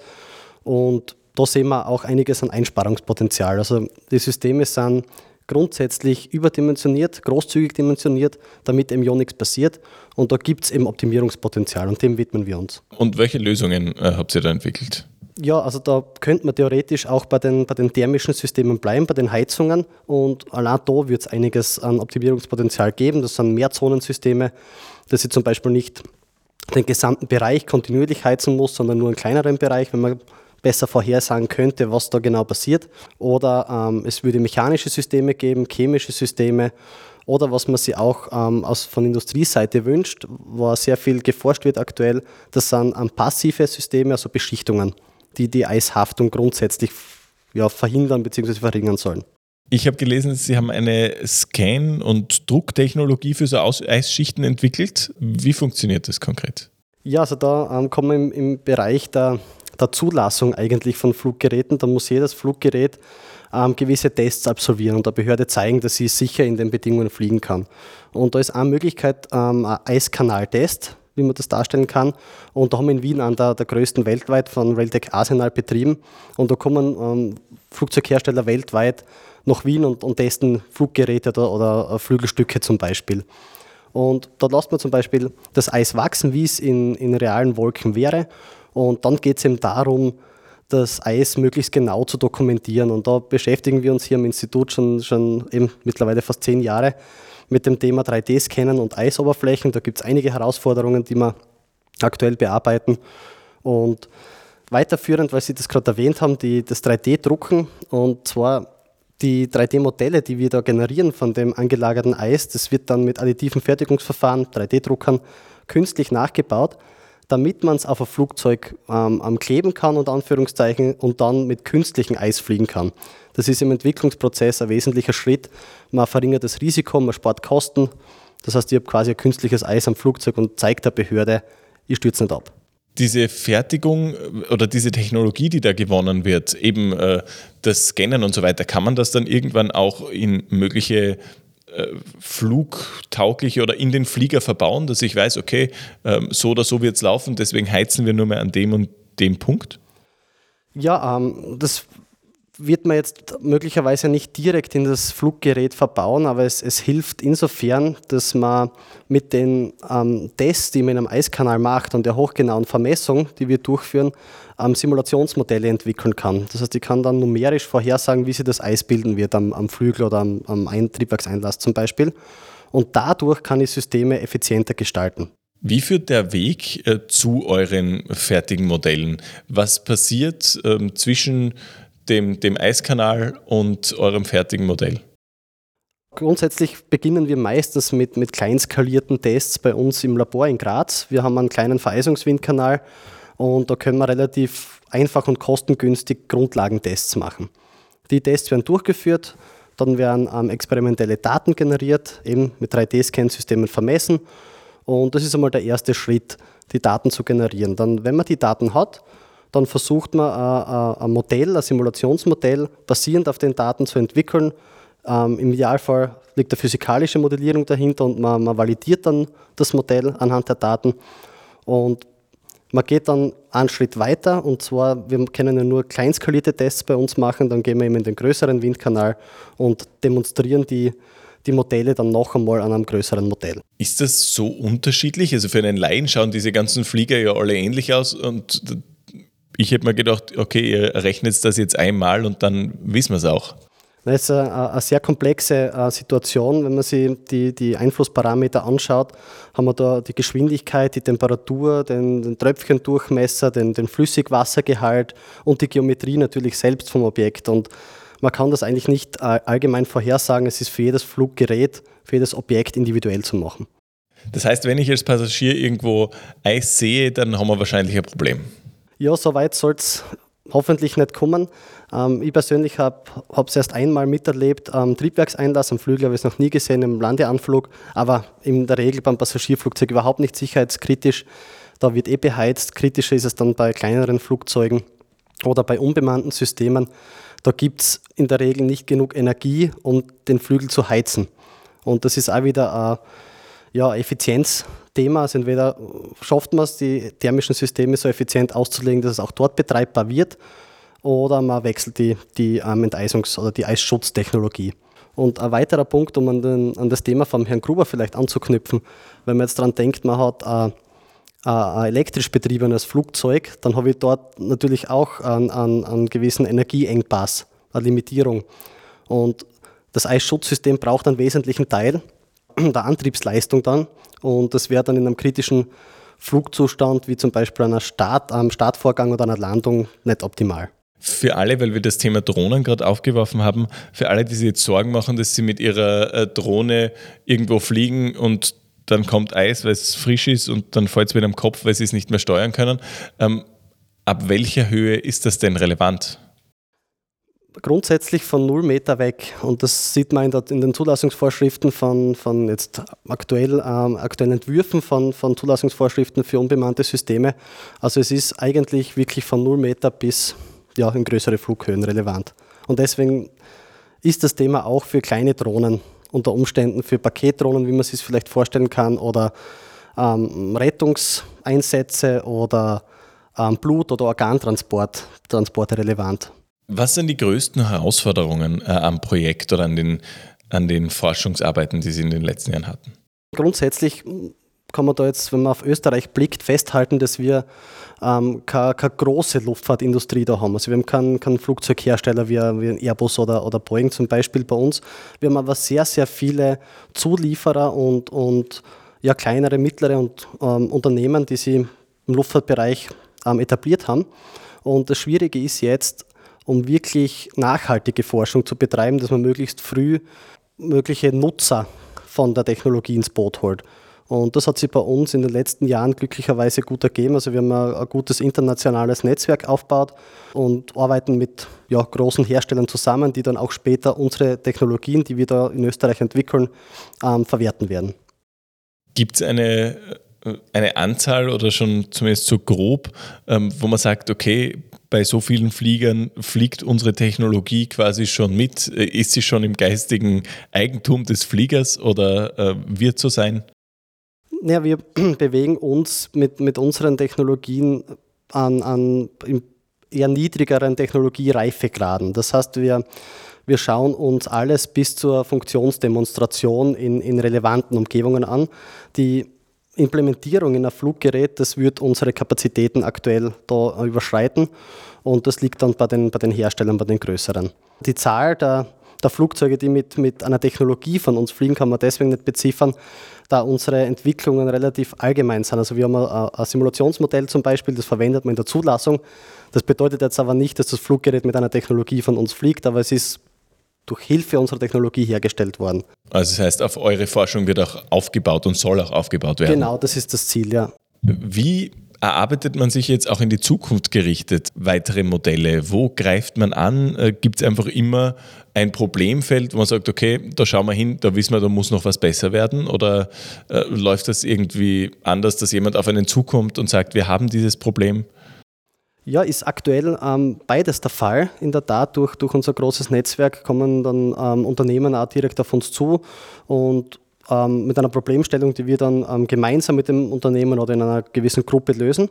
Und da sehen wir auch einiges an Einsparungspotenzial. Also die Systeme sind grundsätzlich überdimensioniert, großzügig dimensioniert, damit eben ja nichts passiert. Und da gibt es eben Optimierungspotenzial und dem widmen wir uns. Und welche Lösungen äh, habt ihr da entwickelt? Ja, also da könnte man theoretisch auch bei den, bei den thermischen Systemen bleiben, bei den Heizungen. Und allein da wird es einiges an Optimierungspotenzial geben. Das sind Mehrzonensysteme, dass ich zum Beispiel nicht den gesamten Bereich kontinuierlich heizen muss, sondern nur einen kleineren Bereich, wenn man besser vorhersagen könnte, was da genau passiert. Oder ähm, es würde mechanische Systeme geben, chemische Systeme Oder was man sich auch ähm, aus, von Industrieseite wünscht, wo sehr viel geforscht wird aktuell, das sind ähm, passive Systeme, also Beschichtungen, die die Eishaftung grundsätzlich ja, verhindern bzw. verringern sollen. Ich habe gelesen, Sie haben eine Scan- und Drucktechnologie für so Eisschichten entwickelt. Wie funktioniert das konkret? Ja, also da ähm, kommen wir im, im Bereich der, der Zulassung eigentlich von Fluggeräten. Da muss jedes Fluggerät ähm, gewisse Tests absolvieren und der Behörde zeigen, dass sie sicher in den Bedingungen fliegen kann. Und da ist eine Möglichkeit ähm, ein Eiskanaltest, wie man das darstellen kann. Und da haben wir in Wien einen der, der größten weltweit von Railtech Arsenal betrieben. Und da kommen ähm, Flugzeughersteller weltweit nach Wien und, und testen Fluggeräte oder, oder Flügelstücke zum Beispiel. Und da lässt man zum Beispiel das Eis wachsen, wie es in, in realen Wolken wäre. Und dann geht es eben darum, das Eis möglichst genau zu dokumentieren. Und da beschäftigen wir uns hier am Institut schon, schon eben mittlerweile fast zehn Jahre mit dem Thema 3D-Scannen und Eisoberflächen. Da gibt es einige Herausforderungen, die wir aktuell bearbeiten. Und weiterführend, weil Sie das gerade erwähnt haben, die, das 3D-Drucken. Und zwar die 3D-Modelle, die wir da generieren von dem angelagerten Eis, das wird dann mit additiven Fertigungsverfahren, 3D-Druckern, künstlich nachgebaut, damit man es auf ein Flugzeug ähm, kleben kann, und Anführungszeichen, und dann mit künstlichem Eis fliegen kann. Das ist im Entwicklungsprozess ein wesentlicher Schritt. Man verringert das Risiko, man spart Kosten. Das heißt, ich habe quasi ein künstliches Eis am Flugzeug und zeigt der Behörde, ich stürze nicht ab diese Fertigung äh, oder diese Technologie, die da gewonnen wird, eben äh, das Scannen und so weiter, kann man das dann irgendwann auch in mögliche flugtaugliche oder in den Flieger verbauen, dass ich weiß, okay, ähm, so oder so wird es laufen, deswegen heizen wir nur mehr an dem und dem Punkt? Ja, ähm, das wird man jetzt möglicherweise nicht direkt in das Fluggerät verbauen, aber es, es hilft insofern, dass man mit den ähm, Tests, die man in einem Eiskanal macht und der hochgenauen Vermessung, die wir durchführen, ähm, Simulationsmodelle entwickeln kann. Das heißt, ich kann dann numerisch vorhersagen, wie sich das Eis bilden wird am, am Flügel oder am, am Triebwerkseinlass zum Beispiel. Und dadurch kann ich Systeme effizienter gestalten. Wie führt der Weg äh, zu euren fertigen Modellen? Was passiert ähm, zwischen dem, dem Eiskanal und eurem fertigen Modell? Grundsätzlich beginnen wir meistens mit, mit kleinskalierten Tests bei uns im Labor in Graz. Wir haben einen kleinen Vereisungswindkanal und da können wir relativ einfach und kostengünstig Grundlagentests machen. Die Tests werden durchgeführt, dann werden ähm, experimentelle Daten generiert, eben mit 3D-Scan-Systemen vermessen und das ist einmal der erste Schritt, die Daten zu generieren. Dann, wenn man die Daten hat, dann versucht man äh, äh, ein Modell, ein Simulationsmodell basierend auf den Daten zu entwickeln. Ähm, Im Idealfall liegt eine physikalische Modellierung dahinter und man, man validiert dann das Modell anhand der Daten. Und man geht dann einen Schritt weiter und zwar, wir können ja nur kleinskalierte Tests bei uns machen, dann gehen wir eben in den größeren Windkanal und demonstrieren die, die Modelle dann noch einmal an einem größeren Modell. Ist das so unterschiedlich? Also für einen Laien schauen diese ganzen Flieger ja alle ähnlich aus und ich hätte mir gedacht, okay, ihr rechnet das jetzt einmal und dann wissen wir es auch. Das ist eine, sehr komplexe äh, Situation. Wenn man sich die, die Einflussparameter anschaut, haben wir da die Geschwindigkeit, die Temperatur, den, den Tröpfchendurchmesser, den, den Flüssigwassergehalt und die Geometrie natürlich selbst vom Objekt. Und man kann das eigentlich nicht äh, allgemein vorhersagen. Es ist für jedes Fluggerät, für jedes Objekt individuell zu machen. Das heißt, wenn ich als Passagier irgendwo Eis sehe, dann haben wir wahrscheinlich ein Problem. Ja, so weit soll es hoffentlich nicht kommen. Ähm, ich persönlich habe es erst einmal miterlebt am Triebwerkseinlass, am Flügel habe ich es noch nie gesehen, im Landeanflug, aber in der Regel beim Passagierflugzeug überhaupt nicht sicherheitskritisch. Da wird eh beheizt. Kritischer ist es dann bei kleineren Flugzeugen oder bei unbemannten Systemen. Da gibt es in der Regel nicht genug Energie, um den Flügel zu heizen. Und das ist auch wieder ein ja, Effizienzthema. Also entweder schafft man es, die thermischen Systeme so effizient auszulegen, dass es auch dort betreibbar wird, oder man wechselt die, die ähm, Enteisungs- oder die Eisschutztechnologie. Und ein weiterer Punkt, um an, den, an, das Thema von Herrn Gruber vielleicht anzuknüpfen, wenn man jetzt daran denkt, man hat ein, ein elektrisch betriebenes Flugzeug, dann habe ich dort natürlich auch einen, einen, einen gewissen Energieengpass, eine Limitierung. Und das Eisschutzsystem braucht einen wesentlichen Teil [CLEARS THROAT] der Antriebsleistung dann. Und das wäre dann in einem kritischen Flugzustand, wie zum Beispiel einer Start, einem Startvorgang oder einer Landung, nicht optimal. Für alle, weil wir das Thema Drohnen gerade aufgeworfen haben, für alle, die sich jetzt Sorgen machen, dass sie mit ihrer äh, Drohne irgendwo fliegen und dann kommt Eis, weil es frisch ist und dann fällt es wieder am Kopf, weil sie es nicht mehr steuern können. Ähm, ab welcher Höhe ist das denn relevant? Grundsätzlich von 0 Meter weg. Und das sieht man in, der, in den Zulassungsvorschriften von, von jetzt aktuell, ähm, aktuellen Entwürfen von, von Zulassungsvorschriften für unbemannte Systeme. Also es ist eigentlich wirklich von 0 Meter bis ja, in größere Flughöhen relevant. Und deswegen ist das Thema auch für kleine Drohnen unter Umständen für Paketdrohnen, wie man sich es vielleicht vorstellen kann, oder ähm, Rettungseinsätze oder ähm, Blut- oder Organtransport Transporte relevant. Was sind die größten Herausforderungen äh, am Projekt oder an den, an den Forschungsarbeiten, die Sie in den letzten Jahren hatten? Grundsätzlich kann man da jetzt, wenn man auf Österreich blickt, festhalten, dass wir ähm, keine, keine, große Luftfahrtindustrie da haben. Also wir haben keinen, keinen Flugzeughersteller wie, wie Airbus oder, oder Boeing zum Beispiel bei uns. Wir haben aber sehr, sehr viele Zulieferer und, und ja, kleinere, mittlere und, ähm, Unternehmen, die sie im Luftfahrtbereich ähm, etabliert haben. Und das Schwierige ist jetzt, um wirklich nachhaltige Forschung zu betreiben, dass man möglichst früh mögliche Nutzer von der Technologie ins Boot holt. Und das hat sich bei uns in den letzten Jahren glücklicherweise gut ergeben. Also wir haben ein, gutes internationales Netzwerk aufgebaut und arbeiten mit ja, großen Herstellern zusammen, die dann auch später unsere Technologien, die wir da in Österreich entwickeln, ähm, verwerten werden. Gibt es eine, äh, eine Anzahl oder schon zumindest so grob, ähm, wo man sagt, okay, bei so vielen Fliegern fliegt unsere Technologie quasi schon mit? Äh, ist sie schon im geistigen Eigentum des Fliegers oder äh, wird so sein? Ja, wir [CLEARS THROAT] bewegen uns mit, mit unseren Technologien an, an eher niedrigeren Technologiereifegraden. Das heißt, wir, wir schauen uns alles bis zur Funktionsdemonstration in, in relevanten Umgebungen an. Die Implementierung in ein Fluggerät, das wird unsere Kapazitäten aktuell da überschreiten und das liegt dann bei den, bei den Herstellern, bei den größeren. Die Zahl der, der Flugzeuge, die mit, mit einer Technologie von uns fliegen, kann man deswegen nicht beziffern, da unsere Entwicklungen relativ allgemein sind. Also wir haben ein, ein Simulationsmodell zum Beispiel, das verwendet man in der Zulassung. Das bedeutet jetzt aber nicht, dass das Fluggerät mit einer Technologie von uns fliegt, aber es ist durch Hilfe unserer Technologie hergestellt worden. Also das heißt, auf eure Forschung wird auch aufgebaut und soll auch aufgebaut werden. Genau, das ist das Ziel, ja. Wie erarbeitet man sich jetzt auch in die Zukunft gerichtet weitere Modelle? Wo greift man an? Äh, Gibt es einfach immer ein Problemfeld, wo man sagt, okay, da schauen wir hin, da wissen wir, da muss noch was besser werden? Oder äh, läuft das irgendwie anders, dass jemand auf einen zukommt und sagt, wir haben dieses Problem? Ja, ist aktuell ähm, beides der Fall. In der Tat, durch, durch unser großes Netzwerk kommen dann ähm, Unternehmen auch direkt auf uns zu und ähm, mit einer Problemstellung, die wir dann ähm, gemeinsam mit dem Unternehmen oder in einer gewissen Gruppe lösen.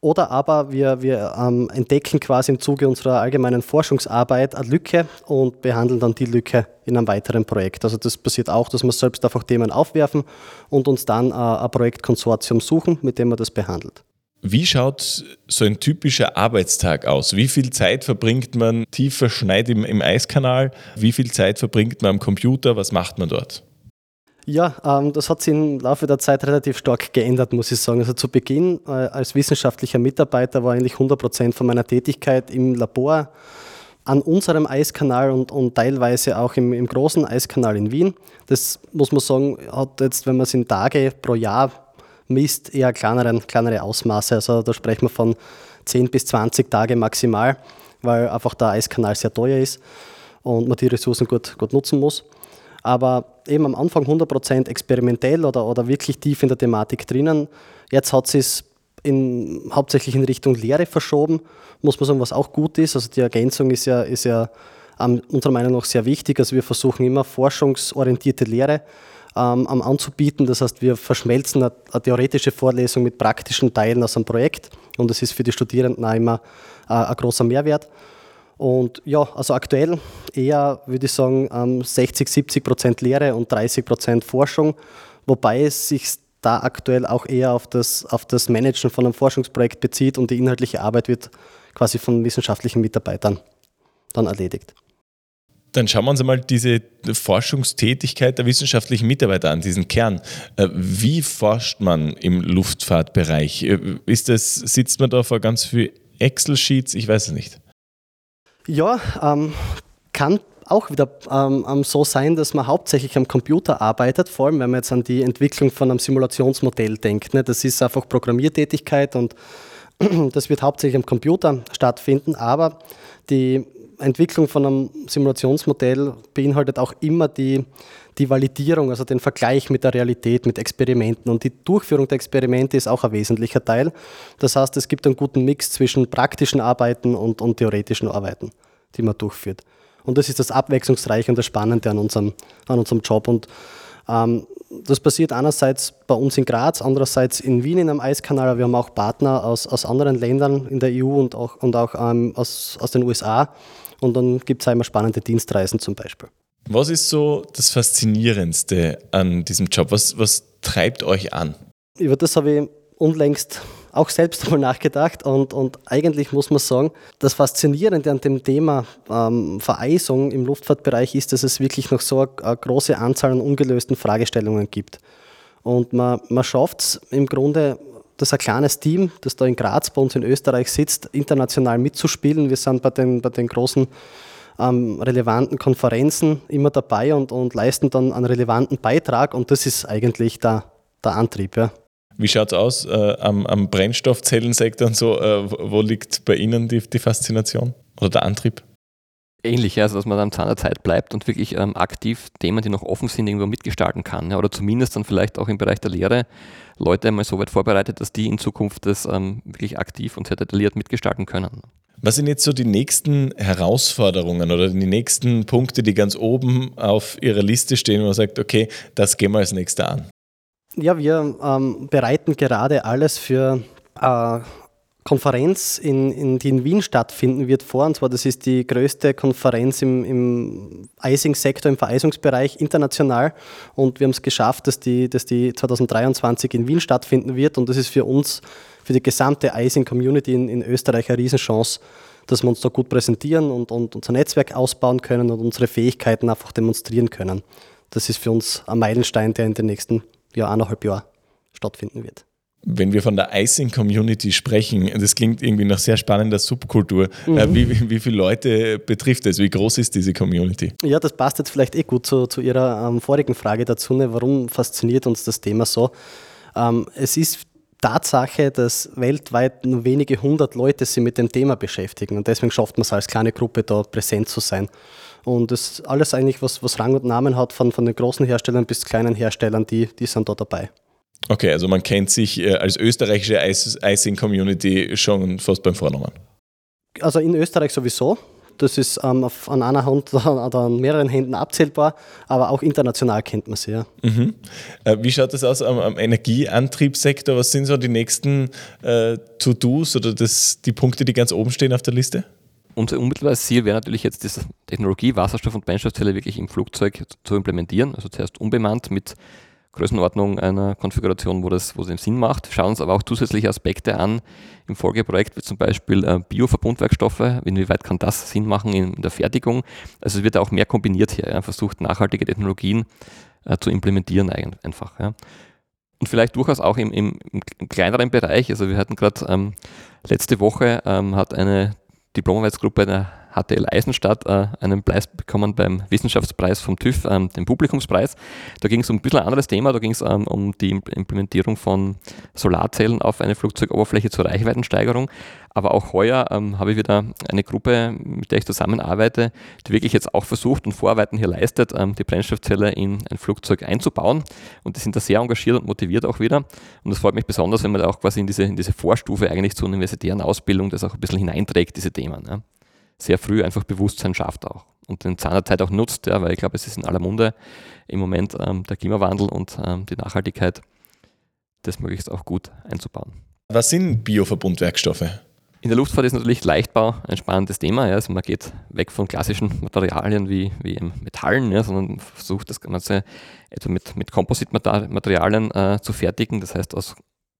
Oder aber wir, wir ähm, entdecken quasi im Zuge unserer allgemeinen Forschungsarbeit eine Lücke und behandeln dann die Lücke in einem weiteren Projekt. Also das passiert auch, dass wir selbst einfach Themen aufwerfen und uns dann äh, ein Projektkonsortium suchen, mit dem man das behandelt. Wie schaut so ein typischer Arbeitstag aus? Wie viel Zeit verbringt man tief verschneit im, im Eiskanal? Wie viel Zeit verbringt man am Computer? Was macht man dort? Ja, ähm, das hat sich im Laufe der Zeit relativ stark geändert, muss ich sagen. Also zu Beginn äh, als wissenschaftlicher Mitarbeiter war eigentlich 100 Prozent von meiner Tätigkeit im Labor an unserem Eiskanal und, und teilweise auch im, im, großen Eiskanal in Wien. Das muss man sagen, hat jetzt, wenn man es in Tage pro Jahr misst, eher kleinere, kleinere Ausmaße. Also da sprechen wir von 10 bis 20 Tage maximal, weil einfach der Eiskanal sehr teuer ist und man die Ressourcen gut, gut nutzen muss aber eben am Anfang 100% experimentell oder, oder wirklich tief in der Thematik drinnen. Jetzt hat sie es in, hauptsächlich in Richtung Lehre verschoben, muss man sagen, was auch gut ist. Also die Ergänzung ist ja, ist ja unserer Meinung nach sehr wichtig. Also wir versuchen immer forschungsorientierte Lehre ähm, anzubieten. Das heißt, wir verschmelzen eine, eine, theoretische Vorlesung mit praktischen Teilen aus einem Projekt und das ist für die Studierenden auch immer äh, ein großer Mehrwert. Und ja, also aktuell eher, würde ich sagen, 60, ähm, 70 Prozent Lehre und 30 Prozent Forschung, wobei es sich da aktuell auch eher auf das, auf das Managen von einem Forschungsprojekt bezieht und die inhaltliche Arbeit wird quasi von wissenschaftlichen Mitarbeitern dann erledigt. Dann schauen wir uns einmal diese Forschungstätigkeit der wissenschaftlichen Mitarbeiter an, diesen Kern. Äh, wie forscht man im Luftfahrtbereich? Äh, ist das, sitzt man da vor ganz viel Excel-Sheets? Ich weiß es nicht. Ja, ähm, kann auch wieder ähm, so sein, dass man hauptsächlich am Computer arbeitet, vor allem wenn man jetzt an die Entwicklung von einem Simulationsmodell denkt. Ne? Das ist einfach Programmiertätigkeit und [CLEARS THROAT] das wird hauptsächlich am Computer stattfinden, aber die Entwicklung von einem Simulationsmodell beinhaltet auch immer die, die Validierung, also den Vergleich mit der Realität, mit Experimenten. Und die Durchführung der Experimente ist auch ein wesentlicher Teil. Das heißt, es gibt einen guten Mix zwischen praktischen Arbeiten und, und theoretischen Arbeiten, die man durchführt. Und das ist das Abwechslungsreiche und das Spannende an unserem, an unserem Job. Und ähm, das passiert einerseits bei uns in Graz, andererseits in Wien in einem Eiskanal. Wir haben auch Partner aus, aus anderen Ländern in der EU und auch, und auch ähm, aus, aus den USA. Und dann gibt es einmal spannende Dienstreisen zum Beispiel. Was ist so das Faszinierendste an diesem Job? Was, was treibt euch an? Über das habe ich unlängst auch selbst mal nachgedacht und, und eigentlich muss man sagen, das Faszinierende an dem Thema ähm, Vereisung im Luftfahrtbereich ist, dass es wirklich noch so eine, eine große Anzahl an ungelösten Fragestellungen gibt. Und man, man schafft es im Grunde, dass ein kleines Team, das da in Graz bei uns in Österreich sitzt, international mitzuspielen. Wir sind bei den, bei den großen ähm, relevanten Konferenzen immer dabei und, und leisten dann einen relevanten Beitrag und das ist eigentlich der, der Antrieb. Ja. Wie schaut es aus äh, am, am, Brennstoffzellensektor und so? Äh, wo liegt bei Ihnen die, die, Faszination oder der Antrieb? Ähnlich, also dass man am Zahn der Zeit bleibt und wirklich ähm, aktiv Themen, die noch offen sind, irgendwo mitgestalten kann. Ja, oder zumindest dann vielleicht auch im Bereich der Lehre Leute einmal so weit vorbereitet, dass die in Zukunft das ähm, wirklich aktiv und sehr detailliert mitgestalten können. Was sind jetzt so die nächsten Herausforderungen oder die nächsten Punkte, die ganz oben auf Ihrer Liste stehen, wo man sagt, okay, das gehen wir als nächster an? Ja, wir ähm, bereiten gerade alles für äh, Konferenz, in, in, die in Wien stattfinden wird, vor. Und zwar, das ist die größte Konferenz im, im Icing-Sektor, im Vereisungsbereich international. Und wir haben es geschafft, dass die, dass die 2023 in Wien stattfinden wird. Und das ist für uns, für die gesamte Icing-Community in, in Österreich eine Riesenchance, dass wir uns da gut präsentieren und, und unser Netzwerk ausbauen können und unsere Fähigkeiten einfach demonstrieren können. Das ist für uns ein Meilenstein, der in den nächsten ja, eineinhalb Jahr stattfinden wird. Wenn wir von der Icing-Community sprechen, das klingt irgendwie nach sehr spannender Subkultur. Mhm. Äh, wie, wie, wie, viele Leute betrifft es? Wie groß ist diese Community? Ja, das passt jetzt vielleicht eh gut zu, zu Ihrer ähm, vorigen Frage dazu. Ne? Warum fasziniert uns das Thema so? Ähm, es ist Tatsache, dass weltweit nur wenige hundert Leute sich mit dem Thema beschäftigen und deswegen schafft man es als kleine Gruppe da präsent zu sein. Und das ist alles eigentlich, was, was Rang und Namen hat, von, von den großen Herstellern bis kleinen Herstellern, die, die sind da dabei. Okay, also man kennt sich äh, als österreichische Icing-Community schon fast beim Vornamen. Also in Österreich sowieso. Das ist ähm, auf, an einer Hand [LAUGHS] oder an mehreren Händen abzählbar, aber auch international kennt man sie. Ja. Mhm. Äh, wie schaut das aus am, am, Energieantriebssektor? Was sind so die nächsten äh, To-Dos oder das, die Punkte, die ganz oben stehen auf der Liste? Unser unmittelbares Ziel wäre natürlich jetzt, diese Technologie Wasserstoff- und Brennstoffzelle wirklich im Flugzeug zu implementieren. Also zuerst unbemannt mit Größenordnung einer Konfiguration, wo das, wo es Sinn macht. Schauen uns aber auch zusätzliche Aspekte an im Folgeprojekt, wie zum Beispiel äh, Bioverbundwerkstoffe. Inwieweit kann das Sinn machen in, der Fertigung? Also es wird auch mehr kombiniert hier. Ja, versucht nachhaltige Technologien äh, zu implementieren einfach. Ja. Und vielleicht durchaus auch im, im, im kleineren Bereich. Also wir hatten gerade ähm, letzte Woche ähm, hat eine Diplomarbeitsgruppe der HTL Eisenstadt äh, einen Preis bekommen beim Wissenschaftspreis vom TÜV, ähm, den Publikumspreis. Da ging es um ein bisschen anderes Thema, da ging es ähm, um die Implementierung von Solarzellen auf eine Flugzeugoberfläche zur Reichweitensteigerung. Aber auch heuer ähm, habe ich wieder eine Gruppe, mit der ich zusammenarbeite, die wirklich jetzt auch versucht und Vorarbeiten hier leistet, ähm, die Brennstoffzelle in ein Flugzeug einzubauen. Und die sind da sehr engagiert und motiviert auch wieder. Und das freut mich besonders, wenn man da auch quasi in diese, in diese Vorstufe eigentlich zur universitären Ausbildung das auch ein bisschen hineinträgt, diese Themen. Ja sehr früh einfach Bewusstsein schafft auch und den Zahn der Zeit auch nutzt, ja, weil ich glaube, es ist in aller Munde im Moment ähm, der Klimawandel und ähm, die Nachhaltigkeit, das möglichst auch gut einzubauen. Was sind Bioverbundwerkstoffe? In der Luftfahrt ist natürlich Leichtbau ein spannendes Thema. Ja. Also man geht weg von klassischen Materialien wie, wie Metallen, ja, sondern versucht das Ganze etwa mit, mit Composite-Materialien äh, zu fertigen, das heißt aus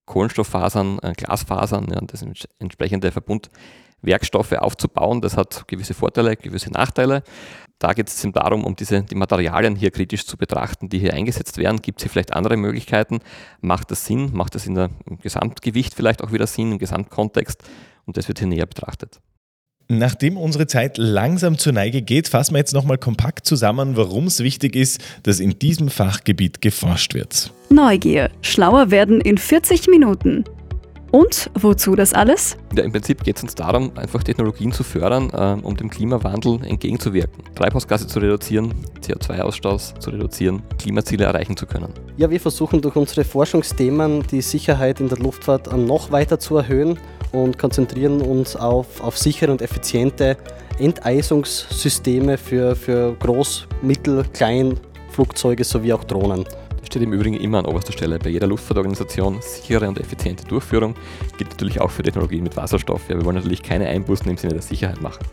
Kohlenstofffasern, äh, Glasfasern ja, und das entsprechende Verbund Werkstoffe aufzubauen. Das hat gewisse Vorteile, gewisse Nachteile. Da geht es darum, um diese, die Materialien hier kritisch zu betrachten, die hier eingesetzt werden. Gibt es hier vielleicht andere Möglichkeiten? Macht das Sinn? Macht das in der, im Gesamtgewicht vielleicht auch wieder Sinn, im Gesamtkontext? Und das wird hier näher betrachtet. Nachdem unsere Zeit langsam zur Neige geht, fassen wir jetzt nochmal kompakt zusammen, warum es wichtig ist, dass in diesem Fachgebiet geforscht wird. Neugier. Schlauer werden in 40 Minuten. Und wozu das alles? Ja, Im Prinzip geht es uns darum, einfach Technologien zu fördern, äh, um dem Klimawandel entgegenzuwirken, Treibhausgase zu reduzieren, CO2-Ausstoß zu reduzieren, Klimaziele erreichen zu können. Ja, wir versuchen durch unsere Forschungsthemen die Sicherheit in der Luftfahrt noch weiter zu erhöhen und konzentrieren uns auf, auf sichere und effiziente Enteisungssysteme für, für Groß-, Mittel-, Kleinflugzeuge sowie auch Drohnen steht im Übrigen immer an oberster Stelle bei jeder Luftfahrtorganisation. Sichere und effiziente Durchführung gilt natürlich auch für Technologien mit Wasserstoff. Ja, wir wollen natürlich keine Einbußen im Sinne der Sicherheit machen.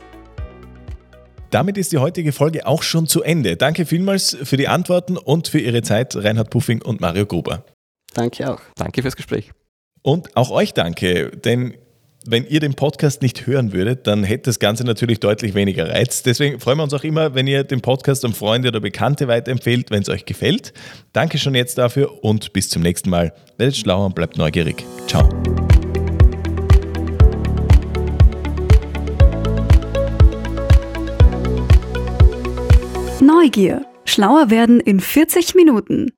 Damit ist die heutige Folge auch schon zu Ende. Danke vielmals für die Antworten und für Ihre Zeit, Reinhard Puffing und Mario Gruber. Danke auch. Danke fürs Gespräch. Und auch euch danke, denn wenn ihr den Podcast nicht hören würdet, dann hätte das Ganze natürlich deutlich weniger Reiz. Deswegen freuen wir uns auch immer, wenn ihr den Podcast an Freunde oder Bekannte weiterempfehlt, wenn es euch gefällt. Danke schon jetzt dafür und bis zum nächsten Mal. Werdet schlauer und bleibt neugierig. Ciao. Neugier. Schlauer werden in 40 Minuten.